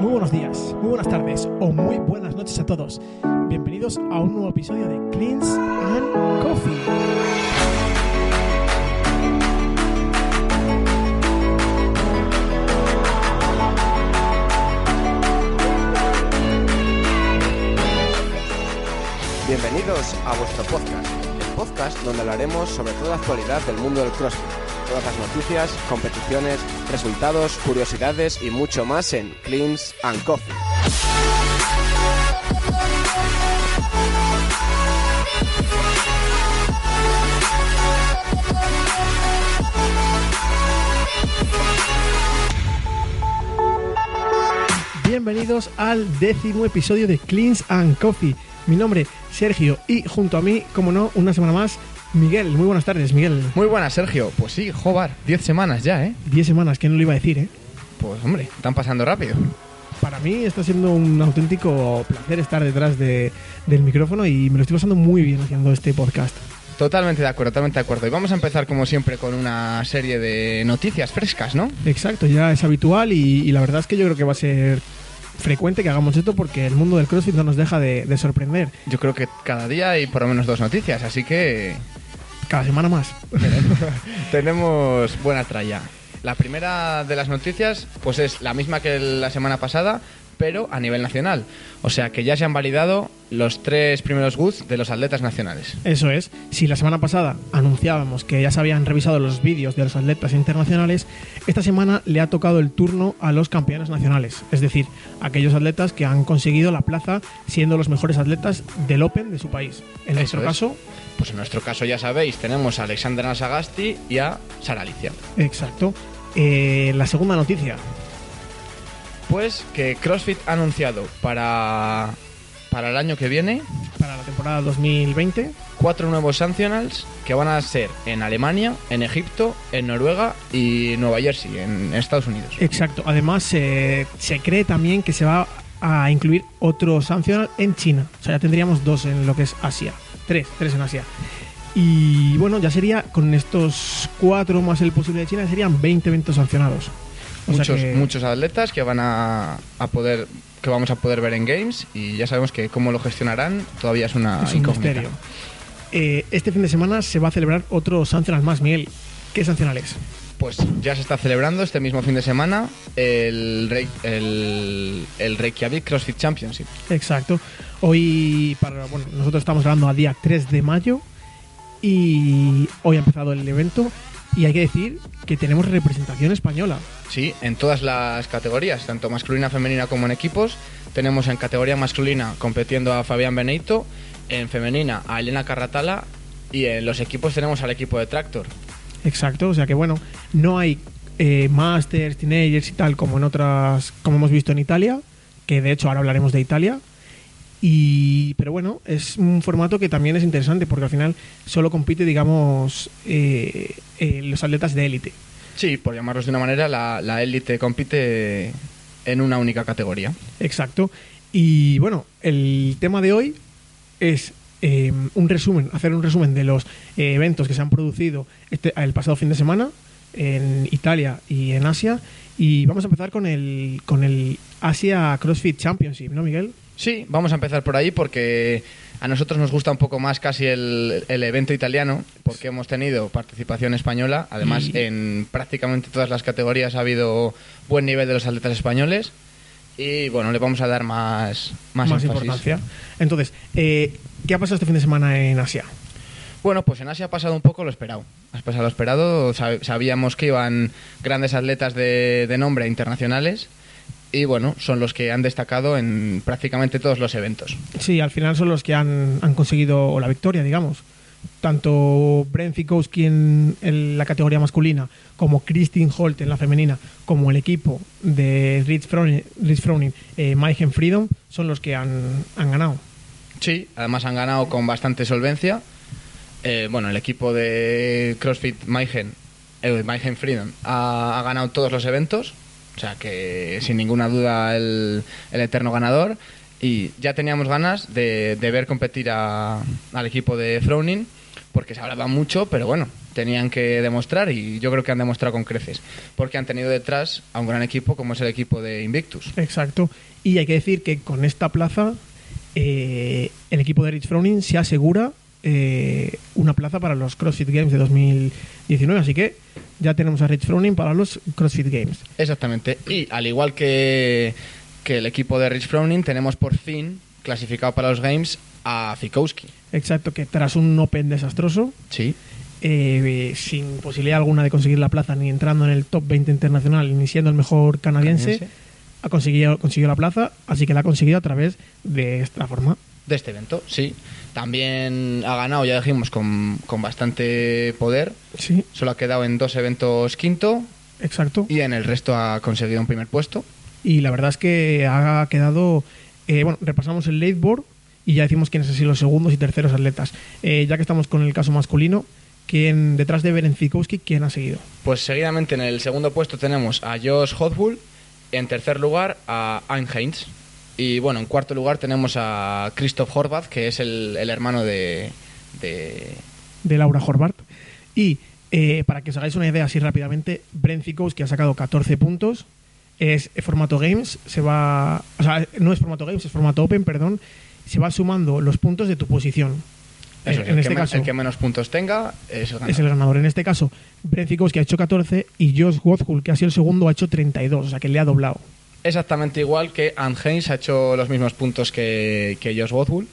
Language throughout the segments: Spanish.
Muy buenos días, muy buenas tardes o muy buenas noches a todos. Bienvenidos a un nuevo episodio de Cleans and Coffee. Bienvenidos a vuestro podcast, el podcast donde hablaremos sobre toda la actualidad del mundo del CrossFit, todas las noticias, competiciones, resultados, curiosidades y mucho más en Cleans and Coffee. Bienvenidos al décimo episodio de Cleans and Coffee. Mi nombre Sergio y junto a mí, como no, una semana más, Miguel. Muy buenas tardes, Miguel. Muy buenas, Sergio. Pues sí, Jobar, 10 semanas ya, ¿eh? Diez semanas, que no lo iba a decir, ¿eh? Pues hombre, están pasando rápido. Para mí está siendo un auténtico placer estar detrás de- del micrófono y me lo estoy pasando muy bien haciendo este podcast. Totalmente de acuerdo, totalmente de acuerdo. Y vamos a empezar como siempre con una serie de noticias frescas, ¿no? Exacto, ya es habitual y, y la verdad es que yo creo que va a ser frecuente que hagamos esto porque el mundo del CrossFit no nos deja de, de sorprender Yo creo que cada día hay por lo menos dos noticias, así que cada semana más. tenemos buena tralla. La primera de las noticias pues es la misma que la semana pasada, pero a nivel nacional. O sea que ya se han validado los tres primeros goods de los atletas nacionales. Eso es, si la semana pasada anunciábamos que ya se habían revisado los vídeos de los atletas internacionales, esta semana le ha tocado el turno a los campeones nacionales, es decir, aquellos atletas que han conseguido la plaza siendo los mejores atletas del Open de su país. En Eso nuestro es. caso, Pues en nuestro caso ya sabéis, tenemos a Alexander Nasagasti y a Sara Alicia. exacto. Eh, la segunda noticia, Pues que CrossFit ha anunciado para, para el año que viene para la temporada 2020, cuatro nuevos Sanctionals que van a ser en Alemania, en Egipto, en Noruega y Nueva Jersey, en Estados Unidos. exacto. Además, eh, se cree también que se va a incluir otro sancional en China. O sea, ya tendríamos dos en lo que es Asia. Tres, tres en Asia. Y bueno, ya sería con estos cuatro más el posible de China, serían 20 eventos sancionados. Muchos, que- muchos atletas que van a, a poder que vamos a poder ver en Games y ya sabemos que cómo lo gestionarán todavía es una es un incógnita. misterio. Eh, este fin de semana se va a celebrar otro sancional más, Miguel. ¿Qué sancional es? Pues ya se está celebrando este mismo fin de semana el, Rey- el, el Reykjavik CrossFit Championship. Exacto. Hoy, para, bueno, nosotros estamos grabando a día 3 de mayo y hoy ha empezado el evento y hay que decir que tenemos representación española. Sí, en todas las categorías, tanto masculina, femenina como en equipos. Tenemos en categoría masculina competiendo a Fabián Beneito, en femenina a Elena Carratala y en los equipos tenemos al equipo de Tractor. Exacto, o sea que bueno, no hay eh, masters, teenagers y tal como en otras, como hemos visto en Italia, que de hecho ahora hablaremos de Italia. Y, pero bueno, es un formato que también es interesante porque al final solo compite, digamos, eh, eh, los atletas de élite. Sí, por llamarlos de una manera, la, la élite compite en una única categoría. Exacto. Y bueno, el tema de hoy es eh, un resumen, hacer un resumen de los eh, eventos que se han producido este, el pasado fin de semana en Italia y en Asia. Y vamos a empezar con el, con el Asia CrossFit Championship, ¿no, Miguel? Sí, vamos a empezar por ahí porque a nosotros nos gusta un poco más casi el, el evento italiano porque hemos tenido participación española. Además, en prácticamente todas las categorías ha habido buen nivel de los atletas españoles. Y bueno, le vamos a dar más, más, importancia. Entonces, eh, ¿qué ha pasado este fin de semana en Asia? Bueno, pues en Asia ha pasado un poco lo esperado. Ha pasado lo esperado. Sab- Sabíamos que iban grandes atletas de, de nombre internacionales. Y bueno, son los que han destacado en prácticamente todos los eventos. Sí, al final son los que han, han conseguido la victoria, digamos. tanto Brent Fikowski en, en la categoría masculina, como Christine Holt en la femenina, como el equipo de Rich Froning, Rich Froning eh, Freedom, son los que han, han ganado. Sí, además han ganado con bastante solvencia. Eh, bueno, el equipo de CrossFit Mayhem, eh, Freedom, ha, ha ganado todos los eventos. O sea que sin ninguna duda el, el eterno ganador. Y ya teníamos ganas de, de ver competir a- al equipo de Froning, porque se hablaba mucho, pero bueno, tenían que demostrar y yo creo que han demostrado con creces. Porque han tenido detrás a un gran equipo como es el equipo de Invictus. Exacto. Y hay que decir que con esta plaza, eh, el equipo de Rich Froning se asegura eh, una plaza para los CrossFit Games de 2019. Así que ya tenemos a Rich Froning para los CrossFit Games. Exactamente. Y al igual que, que el equipo de Rich Froning, tenemos por fin clasificado para los Games a Fikowski. Exacto, que tras un Open desastroso, Sí. eh, sin posibilidad alguna de conseguir la plaza, ni entrando en el top 20 internacional, ni siendo el mejor canadiense, Canadiense. ha conseguido, consiguió la plaza, así que la ha conseguido a través de esta forma. De este evento, sí. También ha ganado, ya dijimos, con, con bastante poder. Sí, Solo ha quedado en dos eventos quinto exacto. y en el resto ha conseguido un primer puesto. Y la verdad es que ha quedado. eh, bueno, repasamos el leadboard y ya decimos quiénes han sido los segundos y terceros atletas. Eh, ya que estamos con el caso masculino, ¿quién, detrás de Beren Fikowski, ¿quién ha seguido? Pues seguidamente en el segundo puesto tenemos a Josh Hotbull, en tercer lugar a Anne Heinz y bueno, en cuarto lugar tenemos a Christoph Horvath, que es el, el hermano de, de... de Laura Horvath. Y eh, para que os hagáis una idea así rápidamente, Brent Fikowski ha sacado 14 puntos. Es formato Games, se va. O sea, no es formato Games, es formato Open, perdón. Se va sumando los puntos de tu posición. Eso Eh, en el, este que caso, el que menos puntos tenga es el ganador. es el ganador. En este caso, Brent Fikowski ha hecho 14 y Josh Wothhull, que ha sido el segundo, ha hecho 32. O sea, que le ha doblado. Exactamente igual que Anne Heinz ha hecho los mismos puntos que, que Josh Wothbull.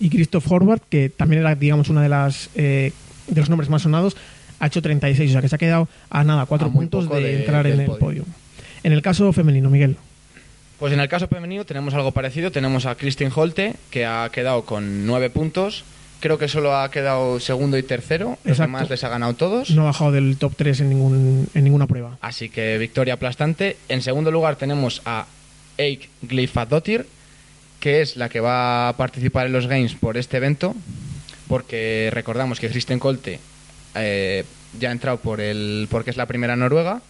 Y Christoph Horvath, que también era, digamos, una de las eh, de los nombres más sonados, ha hecho 36. O sea, que se ha quedado a nada, 4 A muy puntos de, de- entrar en el podio. podio. En el caso femenino, Miguel. Pues en el caso femenino tenemos algo parecido. Tenemos a Christine Holte, que ha quedado con nueve puntos. Creo que solo ha quedado segundo y tercero. Los Exacto. demás les ha ganado todos. No ha bajado del top 3 en, ningún, en ninguna prueba. Así que victoria aplastante. En segundo lugar tenemos a Eik Glyfadottir, que es la que va a participar en los Games por este evento. Porque recordamos que Kristen Colte eh, ya ha entrado por el, porque es la primera noruega.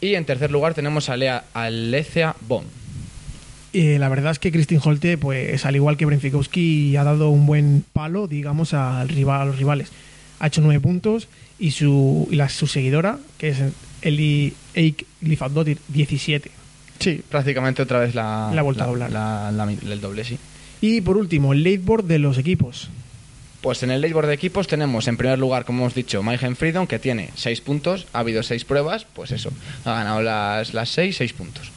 Y en tercer lugar tenemos a Lea Alecia Bond. Eh, la verdad es que Christine Holte, pues al igual que Brenfikowski, ha dado un buen palo, digamos, al rival, a los rivales. Ha hecho 9 puntos y su, y la, su seguidora, que es Eli Eik Glyfadottir, 17. Sí, prácticamente otra vez la, La vuelta a doblar. la- el doble, sí. Y por último, el leadboard de los equipos. Pues en el leaderboard de equipos tenemos en primer lugar, como hemos dicho, Mayhem Freedom, que tiene 6 puntos. Ha habido 6 pruebas, pues eso, ha ganado las, las 6, 6 puntos.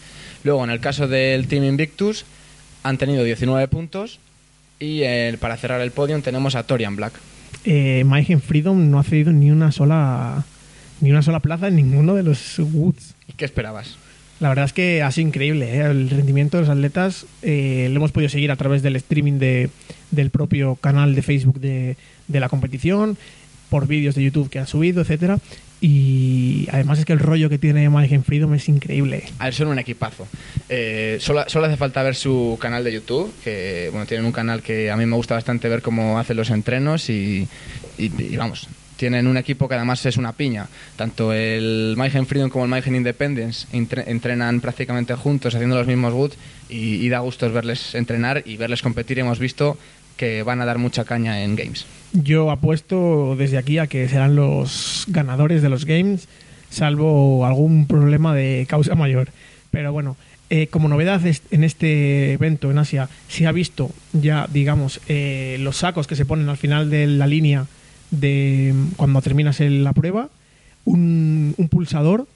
Luego, en el caso del Team Invictus, han tenido 19 puntos. Y eh, para cerrar el podium tenemos a Torian Black. Eh, Mayhem Freedom no ha cedido ni una sola ni una sola plaza en ninguno de los Woods. ¿Y qué esperabas? La verdad es que ha sido increíble ¿eh? el rendimiento de los atletas. eh, lo hemos podido seguir a través del streaming de, del propio canal de Facebook de, de la competición, por vídeos de YouTube que han subido, etcétera. Y además es que el rollo que tiene Mayhem Freedom es increíble. A ver, son un equipazo. Eh, solo, solo hace falta ver su canal de YouTube, que bueno, tienen un canal que a mí me gusta bastante ver cómo hacen los entrenos y, y- vamos, tienen un equipo que además es una piña. Tanto el Mayhem Freedom como el Mayhem Independence entre- entrenan prácticamente juntos, haciendo los mismos boots y, y da gusto verles entrenar y verles competir. Hemos visto que van a dar mucha caña en Games. Yo apuesto desde aquí a que serán los ganadores de los games, salvo algún problema de causa mayor. Pero bueno, eh, como novedad en este evento en Asia, se ha visto ya, digamos, eh, los sacos que se ponen al final de la línea de cuando terminas la prueba, un, un pulsador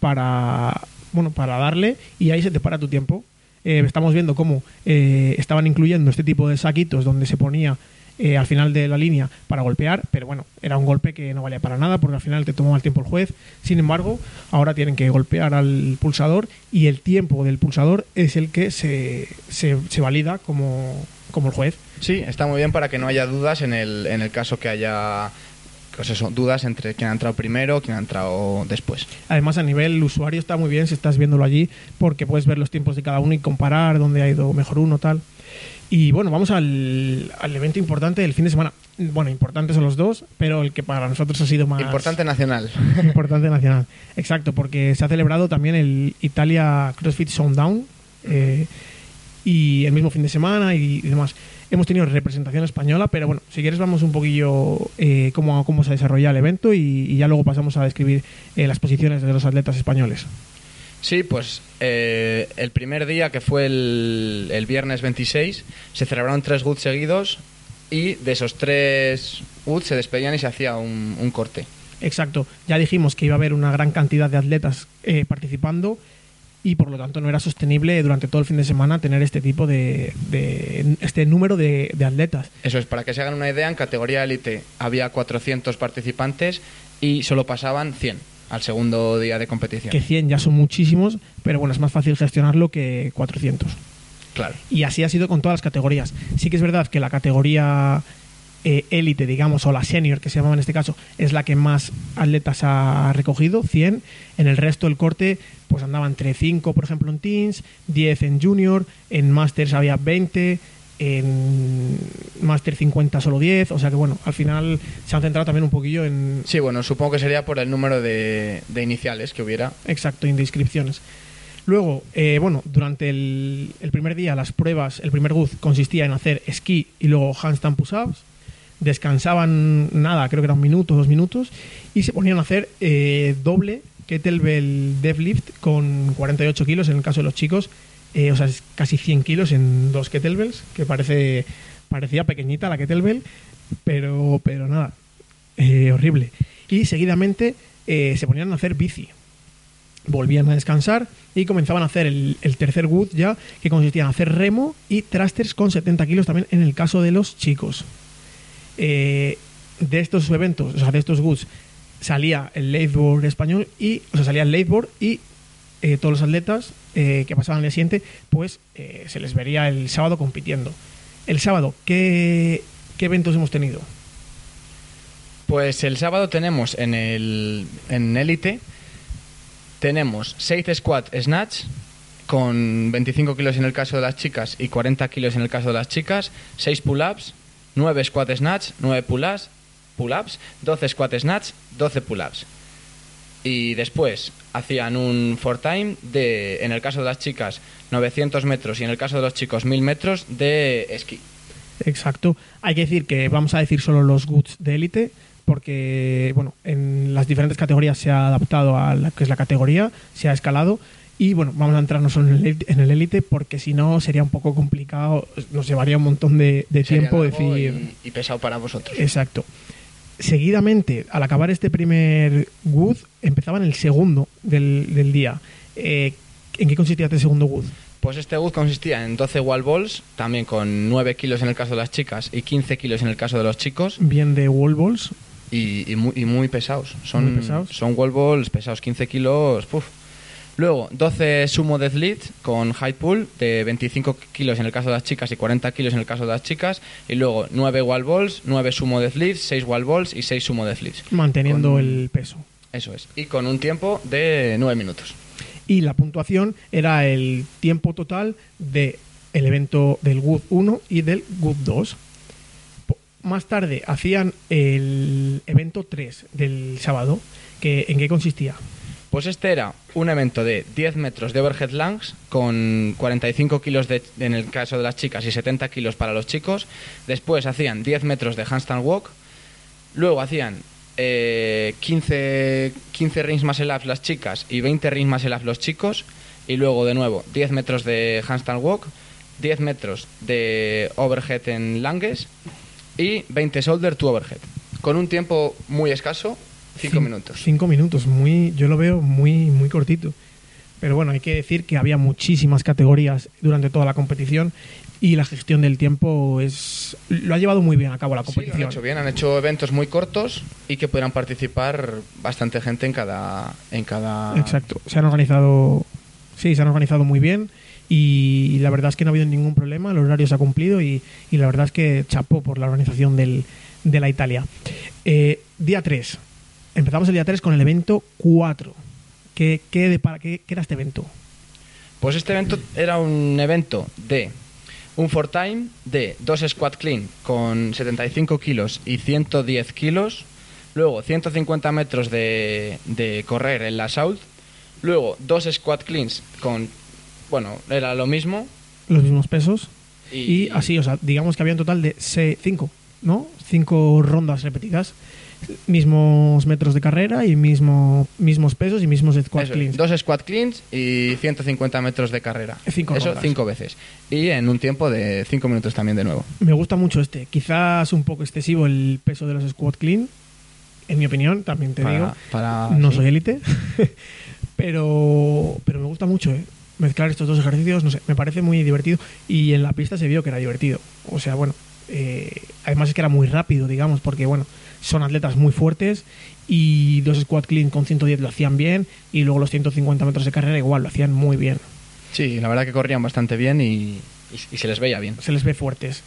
para bueno para darle y ahí se te para tu tiempo. Eh, estamos viendo cómo eh, estaban incluyendo este tipo de saquitos donde se ponía eh, al final de la línea para golpear, pero bueno, era un golpe que no valía para nada porque al final te tomaba el tiempo el juez. Sin embargo, ahora tienen que golpear al pulsador y el tiempo del pulsador es el que se, se, se valida como, como el juez. Sí, está muy bien para que no haya dudas en el, en el caso que haya pues eso, dudas entre quién ha entrado primero, quién ha entrado después. Además, a nivel usuario está muy bien si estás viéndolo allí, porque puedes ver los tiempos de cada uno y comparar dónde ha ido mejor uno, tal. Y bueno, vamos al, al evento importante del fin de semana. Bueno, importantes son los dos, pero el que para nosotros ha sido más... Importante nacional. Importante nacional. Exacto, porque se ha celebrado también el Italia CrossFit Sounddown eh, y el mismo fin de semana y, y demás. Hemos tenido representación española, pero bueno, si quieres vamos un poquillo eh, cómo, cómo se desarrolla el evento y, y ya luego pasamos a describir eh, las posiciones de los atletas españoles. Sí, pues eh, el primer día, que fue el, el viernes 26, se celebraron tres GUT seguidos y de esos tres GUT se despedían y se hacía un, un corte. Exacto, ya dijimos que iba a haber una gran cantidad de atletas eh, participando y por lo tanto no era sostenible durante todo el fin de semana tener este tipo de, de- este número de, de atletas. Eso es, para que se hagan una idea, en categoría élite había 400 participantes y solo pasaban 100 al segundo día de competición. Que 100 ya son muchísimos, pero bueno, es más fácil gestionarlo que 400. Claro. Y así ha sido con todas las categorías. Sí que es verdad que la categoría eh, élite, digamos, o la senior, que se llamaba en este caso, es la que más atletas ha recogido, 100. En el resto del corte, pues andaba entre 5, por ejemplo, en teens, 10 en junior, en masters había 20, en master 50 solo 10. O sea que, bueno, al final se han centrado también un poquillo en, Sí, bueno, supongo que sería por el número de, de iniciales que hubiera. Exacto, en inscripciones. Luego, eh, bueno, durante el, el primer día las pruebas, el primer GUZ consistía en hacer esquí y luego handstand push-ups. Descansaban nada, creo que era un minuto, dos minutos, y se ponían a hacer eh, doble kettlebell deadlift con 48 kilos en el caso de los chicos, eh, o sea, es casi 100 kilos en dos kettlebells, que parece parecía pequeñita la kettlebell, pero, pero nada, eh, horrible. Y seguidamente eh, se ponían a hacer bici, volvían a descansar y comenzaban a hacer el, tercer wood ya, que consistía en hacer remo y thrusters con 70 kilos también en el caso de los chicos. De estos eventos, o sea, de estos woods, salía el lateboard español y, o sea, salía el lateboard y todos los atletas eh, que pasaban al día siguiente, pues eh, se les vería el sábado compitiendo. El sábado, ¿qué, qué eventos hemos tenido? Pues el sábado tenemos en el en élite tenemos 6 squat snatch con 25 kilos en el caso de las chicas y 40 kilos en el caso de las chicas, 6 pull-ups, 9 squat snatch, 9 pull-ups, pull-ups, 12 squat snatch, 12 pull-ups. Y después hacían un for time de, en el caso de las chicas, 900 metros y en el caso de los chicos, 1000 metros de esquí. Exacto. Hay que decir que vamos a decir solo los goods de élite, porque bueno, en las diferentes categorías se ha adaptado a la que es la categoría, se ha escalado. Y bueno, vamos a entrarnos solo en el élite- porque si no sería un poco complicado, nos llevaría un montón de, tiempo decir. y, y pesado para vosotros. Exacto. Seguidamente, al acabar este primer Wood, empezaban el segundo del, del día. Eh, ¿En qué consistía este segundo Wood? Pues este GUD consistía en 12 wall balls, también con 9 kilos en el caso de las chicas y 15 kilos en el caso de los chicos, Bien de wall balls. y, y muy, y muy pesados. Son, Muy pesados. Son wall balls pesados, 15 kilos. puf. Luego, 12 sumo deadlift con high pull de 25 kilos en el caso de las chicas y 40 kilos en el caso de las chicas. Y luego 9 wall balls, 9 sumo deadlifts, 6 wall balls y 6 sumo deadlifts. Manteniendo Con- el peso. Eso es. Y con un tiempo de 9 minutos. y la puntuación era el tiempo total de el evento del GUD 1 y del GUD 2. Po- Más tarde hacían el evento 3 del sábado, que ¿en qué consistía? Pues este era un evento de 10 metros de overhead lungs con 45 kilos de- en el caso de las chicas y 70 kilos para los chicos. Después hacían 10 metros de handstand walk. Luego hacían eh, 15, 15 rings muscle ups las chicas y 20 rings muscle ups los chicos. Y luego de nuevo 10 metros de handstand walk, 10 metros de overhead en lunges y 20 shoulder to overhead. Con un tiempo muy escaso, 5 Cin- minutos. Cinco minutos, muy, yo lo veo muy, muy cortito. Pero bueno, hay que decir que había muchísimas categorías durante toda la competición y la gestión del tiempo es lo ha llevado muy bien a cabo la Sí, lo competición. han hecho bien, han hecho eventos muy cortos y que pudieran participar bastante gente en cada en cada Exacto, se han organizado, sí, se han organizado muy bien y la verdad es que no ha habido ningún problema, el horario se ha cumplido y, y la verdad es que chapó por la organización del, de la Italia. Eh, día 3. Empezamos el día 3 con el evento 4. ¿Qué, qué, de, para, qué, qué era este evento? Pues este evento era un evento de un for time de dos squat clean con 75 kilos y 110 kilos. Luego 150 metros de, de correr en la South. Luego dos squat cleans con, bueno, era lo mismo. Los mismos pesos. Y, Y, así, o sea, digamos que había un total de 5, ¿no? 5 rondas repetidas. Mismos metros de carrera y mismo, mismos pesos y mismos squat Eso, cleans. Dos squat cleans y 150 metros de carrera. Cinco Eso rondas. cinco veces. Y en un tiempo de 5 minutos también de nuevo. Me gusta mucho este. Quizás un poco excesivo el peso de los squat clean, en mi opinión, también te Para- digo. para- no sí. soy élite, pero, pero me gusta mucho, ¿eh? Mezclar estos dos ejercicios, no sé, me parece muy divertido. Y en la pista se vio que era divertido. O sea, bueno, eh, además es que era muy rápido, digamos, porque, bueno, son atletas muy fuertes y dos squat clean con 110 lo hacían bien y luego los 150 metros de carrera igual lo hacían muy bien. Sí, la verdad que corrían bastante bien y, y- se les veía bien. se les ve fuertes.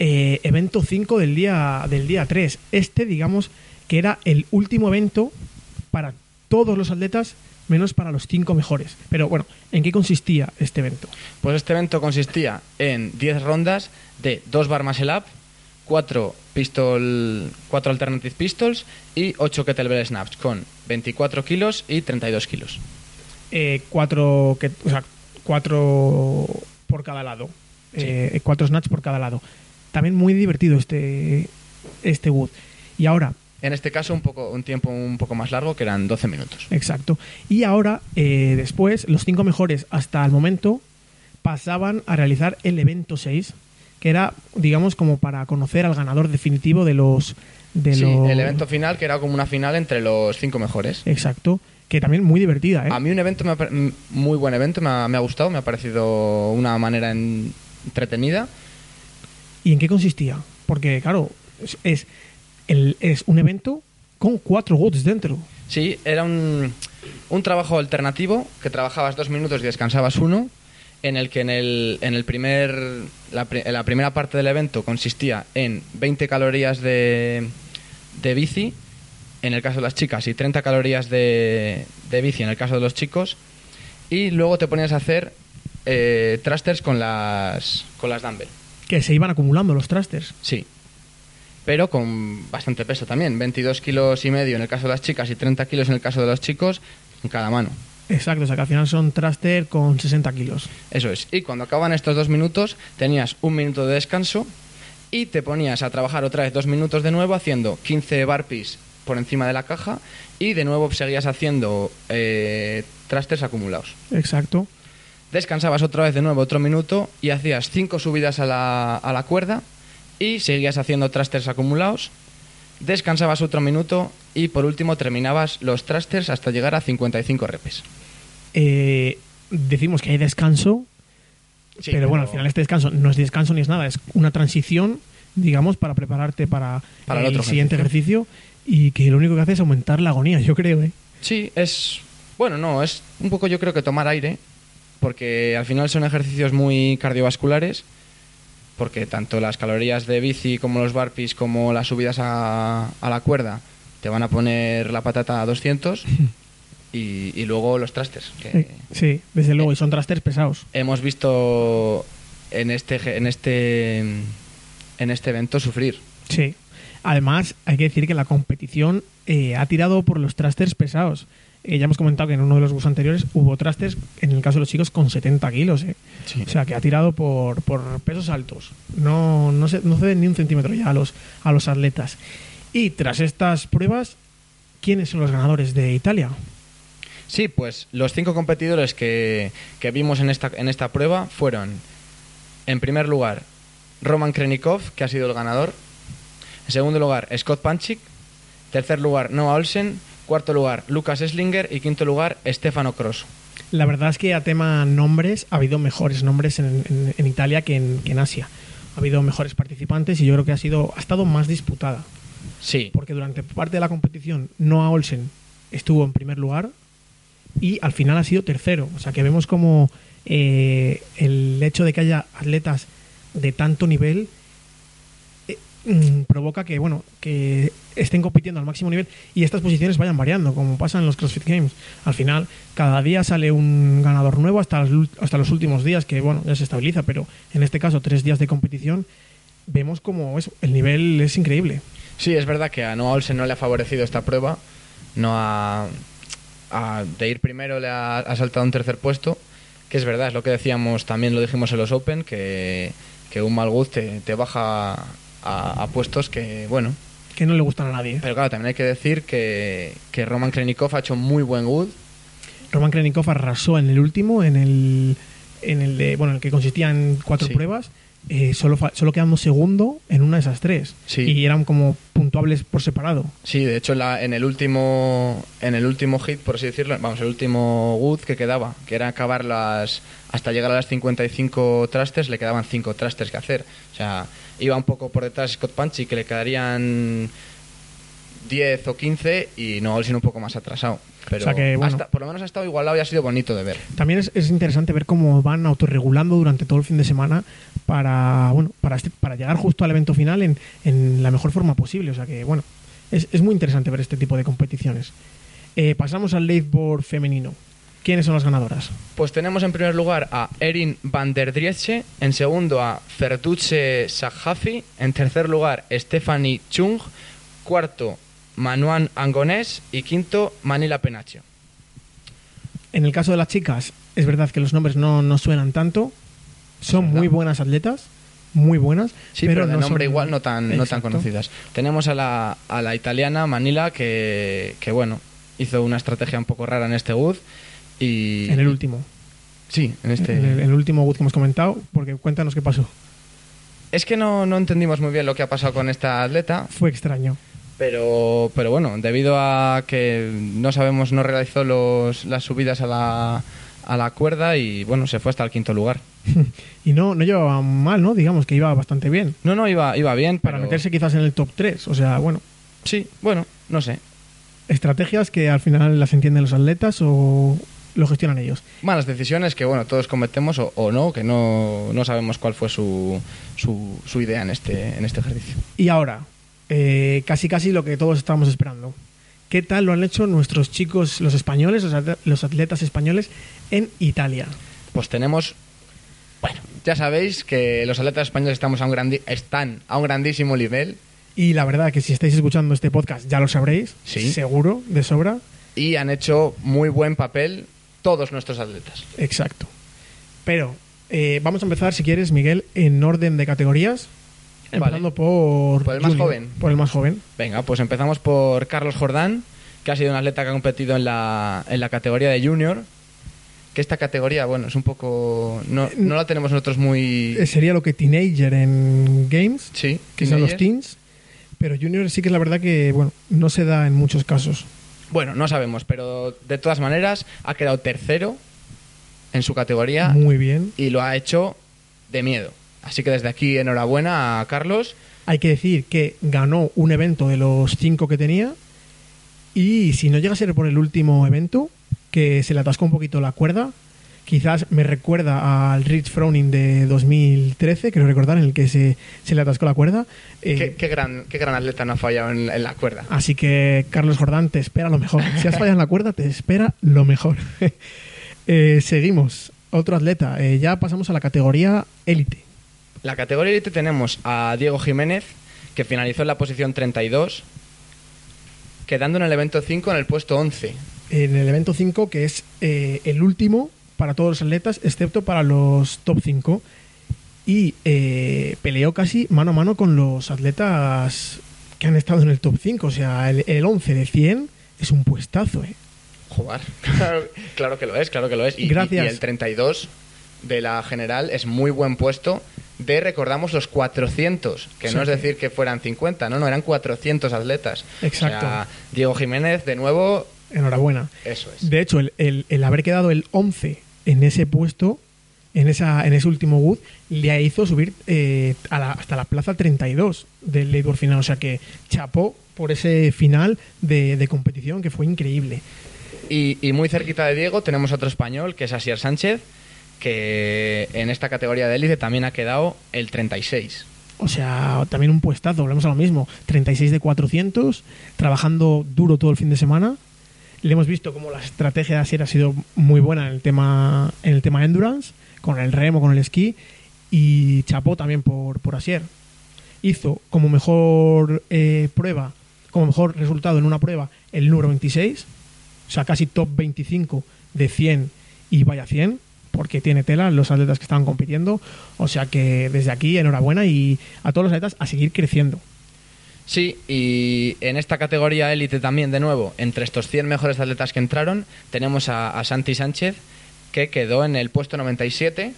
Eh, evento 5 del día, del día 3. Este, digamos, que era el último evento para todos los atletas, menos para los cinco mejores. Pero bueno, ¿en qué consistía este evento? Pues este evento consistía en 10 rondas de 2 bar muscle up, 4 pistol, 4 alternative pistols y 8 kettlebell snaps con 24 kilos y 32 kilos. Eh, cuatro, que, o sea, cuatro por cada lado. Eh, cuatro snatch por cada lado. También muy divertido este, este Wood. Y ahora, En este caso un poco un tiempo un poco más largo que eran 12 minutos. Exacto. Y ahora, eh, después, los cinco mejores hasta el momento pasaban a realizar el evento 6, que era, digamos, como para conocer al ganador definitivo de los... De Sí, los- el evento final que era como una final entre los 5 mejores. Exacto. Que también muy divertida, ¿eh? A mí un evento me ha muy buen evento, me ha, me ha gustado, me ha parecido una manera en- entretenida. ¿Y en qué consistía? Porque, claro, es, es, el- es un evento con cuatro woods dentro. Sí, era un, un trabajo alternativo que trabajabas dos minutos y descansabas uno, en el que en el, en el primer, la, la primera parte del evento consistía en 20 calorías de, de bici, en el caso de las chicas, y 30 calorías de, de bici en el caso de los chicos, y luego te ponías a hacer eh, thrusters con las, con las dumbbell. Que se iban acumulando los thrusters. Sí. Pero con bastante peso también. 22 kilos y medio en el caso de las chicas y 30 kilos en el caso de los chicos en cada mano. Exacto, o sea que al final son thruster con 60 kilos. Eso es. Y cuando acaban estos dos minutos, tenías un minuto de descanso y te ponías a trabajar otra vez dos minutos de nuevo haciendo 15 burpees por encima de la caja y de nuevo seguías haciendo eh, thrusters acumulados. Exacto. Descansabas otra vez de nuevo otro minuto y hacías cinco subidas a la, a la cuerda y seguías haciendo thrusters acumulados. Descansabas otro minuto y por último terminabas los thrusters hasta llegar a 55 repes. Eh, decimos que hay descanso, Sí, pero, bueno, al final este descanso no es descanso ni es nada, es una transición, digamos, para prepararte para, Para el el, otro siguiente ejercicio. y que lo único que hace es aumentar la agonía, yo creo, ¿eh? Sí, es... Bueno, no, es un poco yo creo que tomar aire, porque al final son ejercicios muy cardiovasculares, porque tanto las calorías de bici como los burpees como las subidas a, a la cuerda te van a poner la patata a 200 y, y luego los trastes. Que Eh, Sí, desde luego, y son trasters pesados. hemos visto en este, en este, en este evento sufrir. Sí. Además, hay que decir que la competición eh, ha tirado por los trasters pesados. Eh, ya hemos comentado que en uno de los bus anteriores hubo trasters, en el caso de los chicos, con 70 kilos. eh. Sí. O sea, que ha tirado por, por pesos altos. No, no, se, no ceden ni un centímetro ya a los, a los atletas. Y tras estas pruebas, ¿quiénes son los ganadores de Italia? Sí, pues los cinco competidores que, que vimos en esta, en esta prueba fueron, en primer lugar, Roman Krenikov, que ha sido el ganador. En segundo lugar, Scott Panchik. Tercer lugar, Noah Olsen. Cuarto lugar, Lucas Eslinger. Y quinto lugar, Stefano Cross. La verdad es que a tema nombres ha habido mejores nombres en, en- en Italia que en, que en Asia. Ha habido mejores participantes y yo creo que ha, sido, ha estado más disputada. Sí, Porque durante parte de la competición Noah Olsen estuvo en primer lugar, y al final ha sido tercero. O sea que vemos como eh, el hecho de que haya atletas de tanto nivel eh, mm, provoca que bueno que estén compitiendo al máximo nivel y estas posiciones vayan variando como pasa en los CrossFit Games al final cada día sale un ganador nuevo hasta los, hasta los últimos días que bueno ya se estabiliza pero en este caso tres días de competición vemos como eso, el nivel es increíble Sí, es verdad que a Noah Olsen no le ha favorecido esta prueba. No ha, a- de ir primero le ha, ha saltado un tercer puesto. Que es verdad, es lo que decíamos, también lo dijimos en los Open, que, que un mal good te, te baja a, a puestos que, bueno. que no le gustan a nadie Pero claro, también hay que decir que, que Roman Krenikov ha hecho muy buen good. Roman Krenikov arrasó en el último en el en el de bueno el que consistía en cuatro Sí. pruebas eh, solo solo quedando segundo en una de esas tres Sí. y eran como puntuables por separado Sí, de hecho en, la- en el último en el último hit, por así decirlo, vamos, el último good que quedaba, que era acabar las hasta llegar a las 55 trastes, le quedaban 5 trastes que hacer. O sea, iba un poco por detrás Scott Punchy que le quedarían 10 o 15 y no Olsen un poco más atrasado. Pero O sea que, bueno. hasta- por lo menos ha estado igualado y ha sido bonito de ver. También es, es interesante ver cómo van autorregulando durante todo el fin de semana para bueno para, este- para llegar justo al evento final en, en la mejor forma posible. O sea que, bueno, es, es muy interesante ver este tipo de competiciones. Eh, pasamos al Leifboard femenino. ¿Quiénes son las ganadoras? Pues tenemos en primer lugar a Erin van der Driesche, en segundo a Ferduche Sahafi, en tercer lugar Stephanie Chung, cuarto Manuan Angonés y quinto Manila Penacho. En el caso de las chicas, es verdad que los nombres no, no suenan tanto. Son verdad. muy buenas atletas, muy buenas. Sí, pero, de no nombre son- igual no tan, no tan conocidas. Tenemos a la, a la italiana Manila que, que, bueno, hizo una estrategia un poco rara en este Wood y... En el último. Sí, en este... En el, en el último Wood que hemos comentado, porque cuéntanos qué pasó. Es que no, no entendimos muy bien lo que ha pasado con esta atleta. Fue extraño. Pero, pero bueno, debido a que no sabemos, no realizó los, las subidas a la, a la cuerda y bueno, se fue hasta el quinto lugar. y no, no llevaba mal, ¿no? Digamos que iba bastante bien. No, no, iba, iba bien. Para pero- meterse quizás en el top 3. O sea, bueno, Sí, bueno, no sé. estrategias que al final las entienden los atletas o lo gestionan ellos. Malas decisiones que bueno, todos cometemos o, o no, que no, no sabemos cuál fue su, su, su idea en este, en este ejercicio. Y ahora, eh, casi casi lo que todos estábamos esperando. ¿Qué tal lo han hecho nuestros chicos, los españoles, los atle- los atletas españoles en Italia? Pues tenemos, bueno, ya sabéis que los atletas españoles estamos a un grandi- están a un grandísimo nivel Y la verdad que si estáis escuchando este podcast ya lo sabréis, Sí. seguro, de sobra. y han hecho muy buen papel todos nuestros atletas. Exacto. Pero eh, vamos a empezar, si quieres, Miguel, en orden de categorías. Vale. Empezando por, Por el más junior, joven. Por el más joven. Venga, pues empezamos por Carlos Jordán, que ha sido un atleta que ha competido en la, en la categoría de junior. Que esta categoría, bueno, es un poco. No, no la tenemos nosotros muy. Eh, sería lo que teenager en games, Sí, que son los teens. Pero junior sí que es la verdad que, bueno, no se da en muchos casos. Bueno, no sabemos, pero de todas maneras ha quedado tercero en su categoría Muy bien. y lo ha hecho de miedo. Así que desde aquí, enhorabuena a Carlos. Hay que decir que ganó un evento de los cinco que tenía. Y si no llega a ser por el último evento, que se le atascó un poquito la cuerda, quizás me recuerda al Rich Froning de 2013, creo recordar, en el que se, se le atascó la cuerda. Eh, Qué, qué gran, qué gran atleta no ha fallado en, en la cuerda. Así que, Carlos Jordán, te espera lo mejor. Si has fallado en la cuerda, te espera lo mejor. Eh, seguimos. Otro atleta. Eh, ya pasamos a la categoría élite. La categoría élite tenemos a Diego Jiménez, que finalizó en la posición 32, quedando en el evento 5 en el puesto 11. En el evento 5, que es eh, el último para todos los atletas, excepto para los top 5. Y eh, peleó casi mano a mano con los atletas que han estado en el top 5. O sea, el, el 11 de 100 es un puestazo, ¿eh? Jugar. Claro, que lo es, claro que lo es. Y, y- Gracias. y el 32 de la general es muy buen puesto de, recordamos, los 400, que Sí. no es decir que fueran 50, no, no, eran 400 atletas. Exacto. O sea, Diego Jiménez, de nuevo, Enhorabuena. eso es. De hecho, el, el- el haber quedado el 11 en ese puesto, en, esa, en ese último Wood, le hizo subir eh, a la- hasta la plaza 32 del Labor final. O sea que chapó por ese final de, de competición que fue increíble. Y, y muy cerquita de Diego tenemos otro español, que es Asier Sánchez, que en esta categoría de élite también ha quedado el 36. O sea, también un puestazo, volvemos a lo mismo. 36 de 400, trabajando duro todo el fin de semana. Le hemos visto como la estrategia de Asier ha sido muy buena en el tema, en el tema endurance, con el remo, con el esquí, y chapó también por, por Asier. Hizo como mejor eh, prueba, como mejor resultado en una prueba, el número 26, o sea, casi top 25 de 100 y vaya 100, porque tiene tela los atletas que estaban compitiendo. O sea que desde aquí, enhorabuena y a todos los atletas a seguir creciendo. Sí, y en esta categoría élite también, de nuevo, entre estos 100 mejores atletas que entraron, tenemos a, a Santi Sánchez, que quedó en el puesto 97,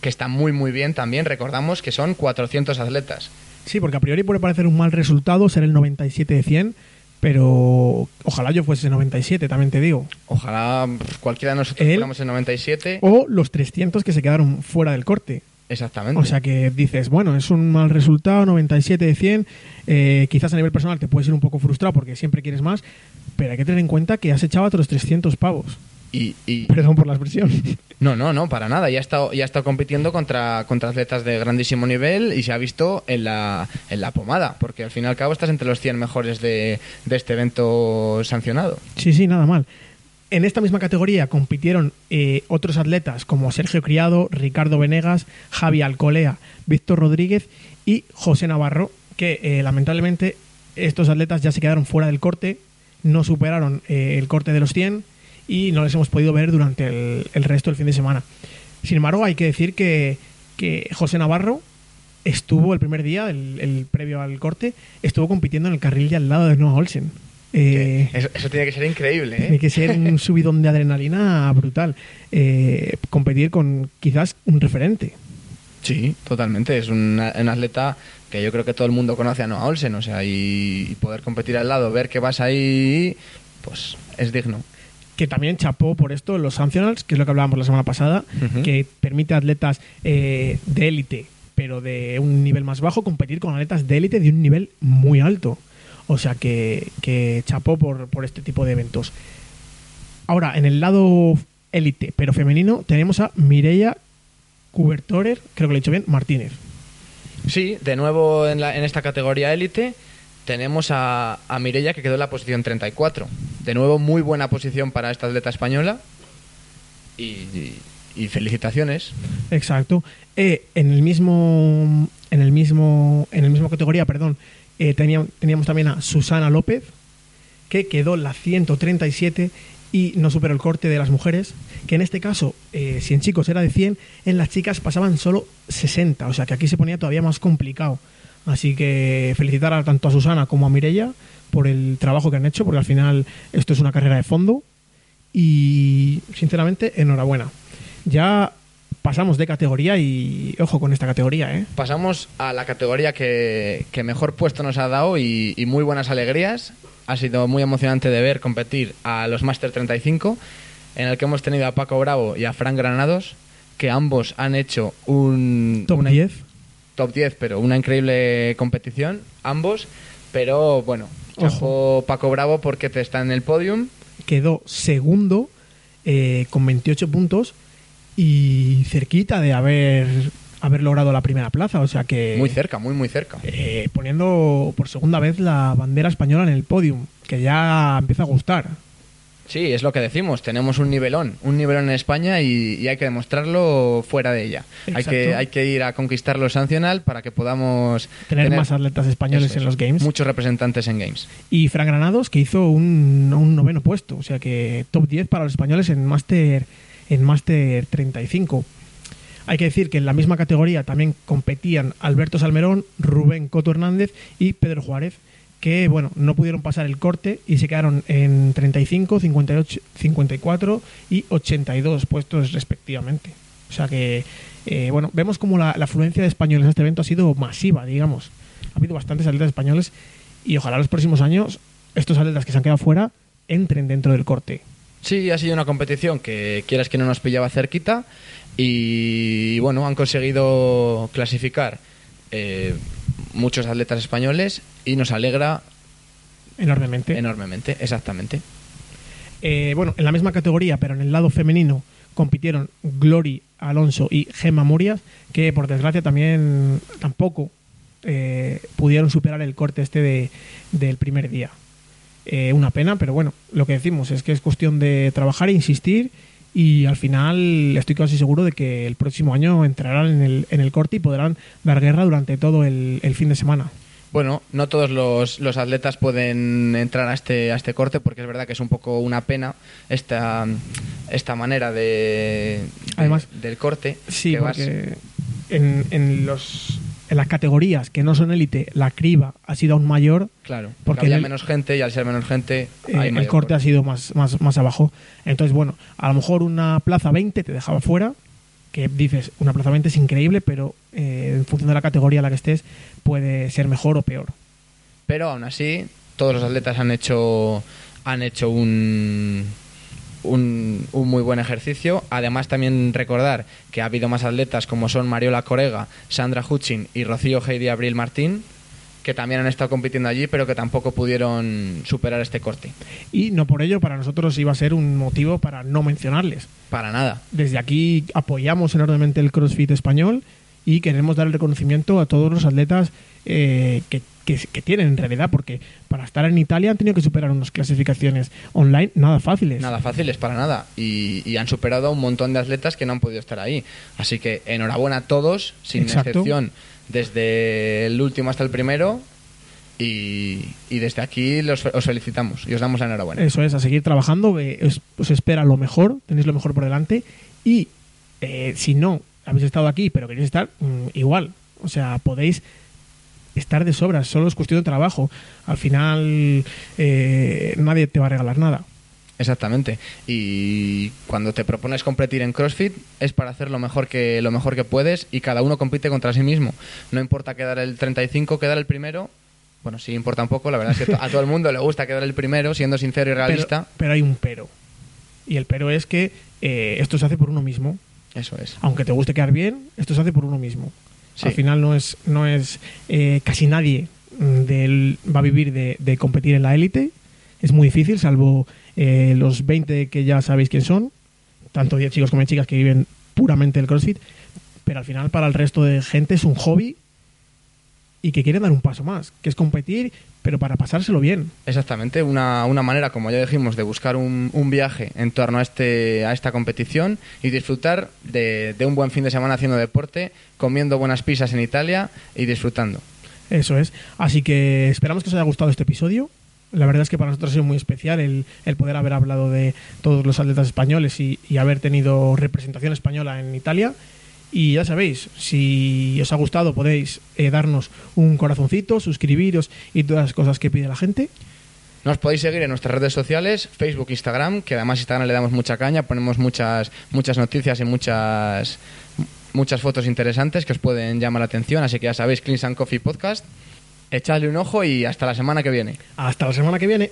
que está muy, muy bien también. Recordamos que son 400 atletas. Sí, porque a priori puede parecer un mal resultado ser el 97 de 100, pero ojalá yo fuese 97, también te digo. Ojalá cualquiera de nosotros Él- fuéramos en 97. O los 300 que se quedaron fuera del corte. Exactamente. O sea que dices, bueno, es un mal resultado, 97 de 100. eh, quizás a nivel personal te puedes ir un poco frustrado porque siempre quieres más, pero hay que tener en cuenta que has echado a otros 300 pavos. Y, y- Perdón por la expresión. No, no, no, para nada. Ya ha estado, ya ha estado compitiendo contra, contra atletas de grandísimo nivel y se ha visto en la, en la pomada, porque al fin y al cabo estás entre los 100 mejores de, de este evento sancionado. Sí, sí, nada mal. En esta misma categoría compitieron eh, otros atletas como Sergio Criado, Ricardo Venegas, Javi Alcolea, Víctor Rodríguez y José Navarro, que eh, lamentablemente estos atletas ya se quedaron fuera del corte, no superaron eh, el corte de los 100 y no les hemos podido ver durante el, el resto del fin de semana. Sin embargo, hay que decir que, que José Navarro estuvo el primer día, el, el previo al corte, estuvo compitiendo en el carril de al lado de Noah Olsen. Eh, Eso, eso tiene que ser increíble, tiene ¿eh? que ser un subidón de adrenalina brutal. Eh, competir con quizás un referente. Sí, totalmente. Es un, un atleta que yo creo que todo el mundo conoce a Noah Olsen, o sea, y, y poder competir al lado, ver que vas ahí, pues es digno. Que también chapó por esto los Sancionals, que es lo que hablábamos la semana pasada, que permite a atletas eh, de élite, pero de un nivel más bajo, competir con atletas de élite de un nivel muy alto. O sea que, que chapó por, por este tipo de eventos. Ahora, en el lado élite, pero femenino, tenemos a Mireia Cubertorer, creo que lo he dicho bien, Martínez. Sí, de nuevo en, la- en esta categoría élite tenemos a, a Mireia que quedó en la posición 34. De nuevo, muy buena posición para esta atleta española. Y, felicitaciones. Exacto. Eh, en el mismo en el mismo en el mismo categoría, perdón, eh, teníamos, teníamos también a Susana López que quedó la 137 y no superó el corte de las mujeres, que en este caso, eh, si en chicos era de 100, en las chicas pasaban solo 60, o sea que aquí se ponía todavía más complicado. Así que felicitar a, tanto a Susana como a Mirella por el trabajo que han hecho, porque al final esto es una carrera de fondo y sinceramente enhorabuena. Ya pasamos de categoría y ojo con esta categoría, ¿eh? Pasamos a la categoría que, que mejor puesto nos ha dado y, y muy buenas alegrías. Ha sido muy emocionante de ver competir a los Master 35, en el que hemos tenido a Paco Bravo y a Fran Granados, que ambos han hecho un Top una- 10. Top 10, pero una increíble competición, ambos. Pero bueno, chapo Paco Bravo porque te está en el podium. quedó segundo eh, con 28 puntos y cerquita de haber, haber logrado la primera plaza. O sea que. Muy cerca, muy, muy cerca. eh, poniendo por segunda vez la bandera española en el podium, que ya empieza a gustar. Sí, es lo que decimos. Tenemos un nivelón, un nivelón en España y, y hay que demostrarlo fuera de ella. Hay que, hay que ir a conquistar los sancional para que podamos Tener, más atletas españoles Eso en los Games. Muchos representantes en Games. Y Fran Granados, que hizo un, un noveno puesto. O sea que top 10 para los españoles en Master, en Master 35. Hay que decir que en la misma categoría también competían Alberto Salmerón, Rubén Coto Hernández y Pedro Juárez, que bueno, no pudieron pasar el corte y se quedaron en 35, 58, 54 y 82 puestos respectivamente. O sea que, eh, bueno, vemos como la, la afluencia de españoles a este evento ha sido masiva, digamos. Ha habido bastantes atletas españoles y ojalá los próximos años estos atletas que se han quedado fuera entren dentro del corte. Sí, ha sido una competición que quieras que no nos pillaba cerquita y bueno, han conseguido clasificar eh, muchos atletas españoles y nos alegra Enormemente. enormemente, exactamente. Eh, bueno, en la misma categoría, pero en el lado femenino, compitieron Glory Alonso y Gemma Murias, que por desgracia también tampoco eh, pudieron superar el corte este de, del primer día. Eh, una pena, pero bueno, lo que decimos es que es cuestión de trabajar e insistir y al final estoy casi seguro de que el próximo año entrarán en el, en el corte y podrán dar guerra durante todo el, el fin de semana. Bueno, no todos los, los, atletas pueden entrar a este, a este corte porque es verdad que es un poco una pena esta, esta manera de, Además, del corte. Sí, que vas- porque en, en, los, en las categorías que no son élite, la criba ha sido aún mayor. Claro, porque había el- menos gente y al ser menos gente eh, hay el corte ha sido más, más, más abajo. Entonces, bueno, a lo mejor una plaza 20 te dejaba fuera, que dices, una plaza 20 es increíble, pero eh, en función de la categoría en la que estés, puede ser mejor o peor. Pero aún así, todos los atletas han hecho, han hecho un, un, un muy buen ejercicio. Además, también recordar que ha habido más atletas como son Mariola Corega, Sandra Hutchin y Rocío Heidi Abril Martín, que también han estado compitiendo allí, pero que tampoco pudieron superar este corte. Y no por ello, para nosotros iba a ser un motivo para no mencionarles. Para nada. Desde aquí apoyamos enormemente el CrossFit español y queremos dar el reconocimiento a todos los atletas eh, que, que- que tienen en realidad, porque para estar en Italia han tenido que superar unas clasificaciones online nada fáciles. Nada fáciles, para nada. Y, y han superado a un montón de atletas que no han podido estar ahí. Así que enhorabuena a todos, sin Exacto. excepción, desde el último hasta el primero. Y, y desde aquí los, os felicitamos y os damos la enhorabuena. Eso es, a seguir trabajando, eh, os, os espera lo mejor, tenéis lo mejor por delante y eh, si no habéis estado aquí pero queréis estar, mm, igual, o sea, podéis estar de sobras, solo es cuestión de trabajo. Al final eh, nadie te va a regalar nada. Exactamente. Y cuando te propones competir en CrossFit es para hacer lo mejor que lo mejor que puedes y cada uno compite contra sí mismo. No importa quedar el 35, quedar el primero. Bueno, sí importa un poco, la verdad es que a todo el mundo le gusta quedar el primero, siendo sincero y realista. Pero, pero hay un pero. Y el pero es que eh, esto se hace por uno mismo. Eso es. Aunque te guste quedar bien, esto se hace por uno mismo. Sí. Al final no es, no es eh, casi nadie mm, del, va a vivir de, de competir en la élite. Es muy difícil, salvo eh, los 20 que ya sabéis quién son, tanto de chicos como de chicas que viven puramente el CrossFit. Pero al final para el resto de gente es un hobby y que quieren dar un paso más, que es competir, pero para pasárselo bien. Exactamente, una, una manera, como ya dijimos, de buscar un, un viaje en torno a, este, a esta competición y disfrutar de, de un buen fin de semana haciendo deporte, comiendo buenas pizzas en Italia y disfrutando. Eso es. Así que esperamos que os haya gustado este episodio. La verdad es que para nosotros ha sido muy especial el, el poder haber hablado de todos los atletas españoles y, y haber tenido representación española en Italia. Y ya sabéis, si os ha gustado podéis eh, darnos un corazoncito, suscribiros y todas las cosas que pide la gente. Nos podéis seguir en nuestras redes sociales, Facebook, Instagram, que además Instagram le damos mucha caña, ponemos muchas, muchas noticias y muchas, muchas fotos interesantes que os pueden llamar la atención, así que ya sabéis, Clean and Coffee Podcast. Echadle un ojo y hasta la semana que viene. Hasta la semana que viene.